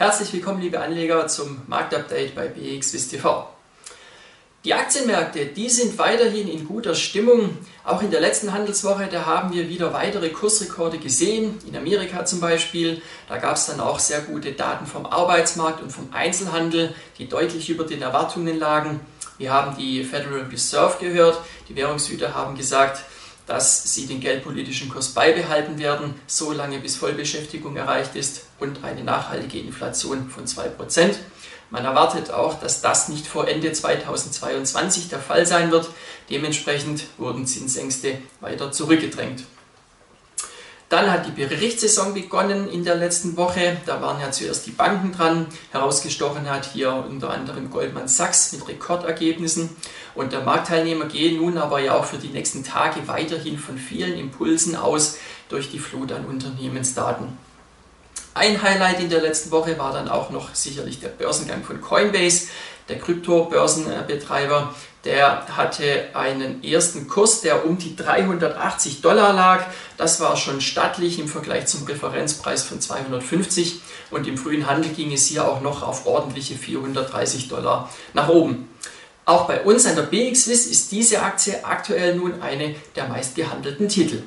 Herzlich willkommen, liebe Anleger, zum Marktupdate bei BXWIST TV. Die Aktienmärkte, die sind weiterhin in guter Stimmung. Auch in der letzten Handelswoche, da haben wir wieder weitere Kursrekorde gesehen. In Amerika zum Beispiel, da gab es dann auch sehr gute Daten vom Arbeitsmarkt und vom Einzelhandel, die deutlich über den Erwartungen lagen. Wir haben die Federal Reserve gehört. Die Währungshüter haben gesagt, dass sie den geldpolitischen Kurs beibehalten werden, solange bis Vollbeschäftigung erreicht ist und eine nachhaltige Inflation von 2%. Man erwartet auch, dass das nicht vor Ende 2022 der Fall sein wird. Dementsprechend wurden Zinsängste weiter zurückgedrängt. Dann hat die Berichtssaison begonnen in der letzten Woche. Da waren ja zuerst die Banken dran. Herausgestochen hat hier unter anderem Goldman Sachs mit Rekordergebnissen. Und der Marktteilnehmer gehen nun aber ja auch für die nächsten Tage weiterhin von vielen Impulsen aus durch die Flut an Unternehmensdaten. Ein Highlight in der letzten Woche war dann auch noch sicherlich der Börsengang von Coinbase. Der Krypto-Börsenbetreiber, der hatte einen ersten Kurs, der um die 380 Dollar lag. Das war schon stattlich im Vergleich zum Referenzpreis von 250 und im frühen Handel ging es hier auch noch auf ordentliche 430 Dollar nach oben. Auch bei uns an der BXWIS ist diese Aktie aktuell nun eine der meistgehandelten Titel.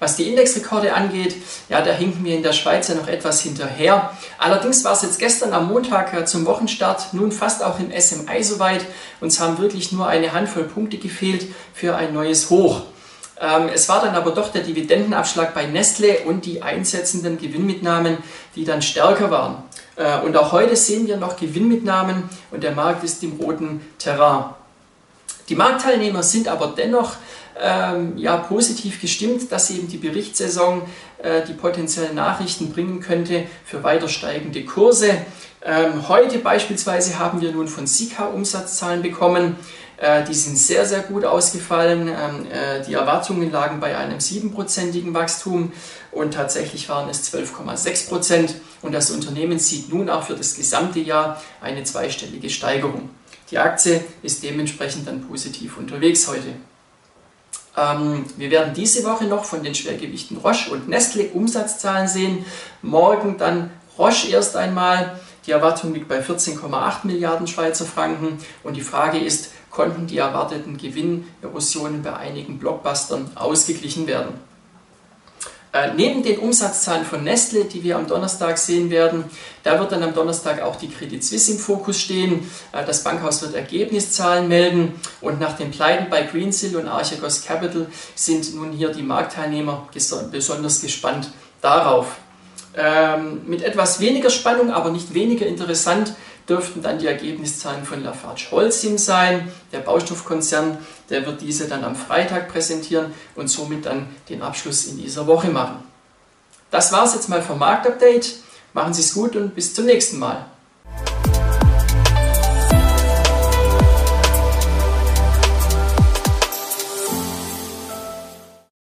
Was die Indexrekorde angeht, ja, da hinken wir in der Schweiz ja noch etwas hinterher. Allerdings war es jetzt gestern am Montag äh, zum Wochenstart nun fast auch im SMI soweit. Uns haben wirklich nur eine Handvoll Punkte gefehlt für ein neues Hoch. Ähm, es war dann aber doch der Dividendenabschlag bei Nestle und die einsetzenden Gewinnmitnahmen, die dann stärker waren. Äh, und auch heute sehen wir noch Gewinnmitnahmen und der Markt ist im roten Terrain. Die Marktteilnehmer sind aber dennoch ähm, ja, positiv gestimmt, dass eben die Berichtssaison äh, die potenziellen Nachrichten bringen könnte für weiter steigende Kurse. Ähm, heute beispielsweise haben wir nun von Sika Umsatzzahlen bekommen. Äh, die sind sehr, sehr gut ausgefallen. Ähm, äh, die Erwartungen lagen bei einem siebenprozentigen Wachstum und tatsächlich waren es 12,6 Prozent. Und das Unternehmen sieht nun auch für das gesamte Jahr eine zweistellige Steigerung. Die Aktie ist dementsprechend dann positiv unterwegs heute. Ähm, wir werden diese Woche noch von den Schwergewichten Roche und Nestle Umsatzzahlen sehen. Morgen dann Roche erst einmal. Die Erwartung liegt bei 14,8 Milliarden Schweizer Franken. Und die Frage ist, konnten die erwarteten Gewinnerosionen bei einigen Blockbustern ausgeglichen werden? Äh, neben den Umsatzzahlen von Nestle, die wir am Donnerstag sehen werden, da wird dann am Donnerstag auch die Credit Suisse im Fokus stehen. Äh, das Bankhaus wird Ergebniszahlen melden und nach den Pleiten bei Greensill und Archegos Capital sind nun hier die Marktteilnehmer besonders gespannt darauf. Ähm, mit etwas weniger Spannung, aber nicht weniger interessant, dürften dann die Ergebniszahlen von Lafarge Holcim sein. Der Baustoffkonzern, der wird diese dann am Freitag präsentieren und somit dann den Abschluss in dieser Woche machen. Das war es jetzt mal vom Marktupdate. Machen Sie es gut und bis zum nächsten Mal.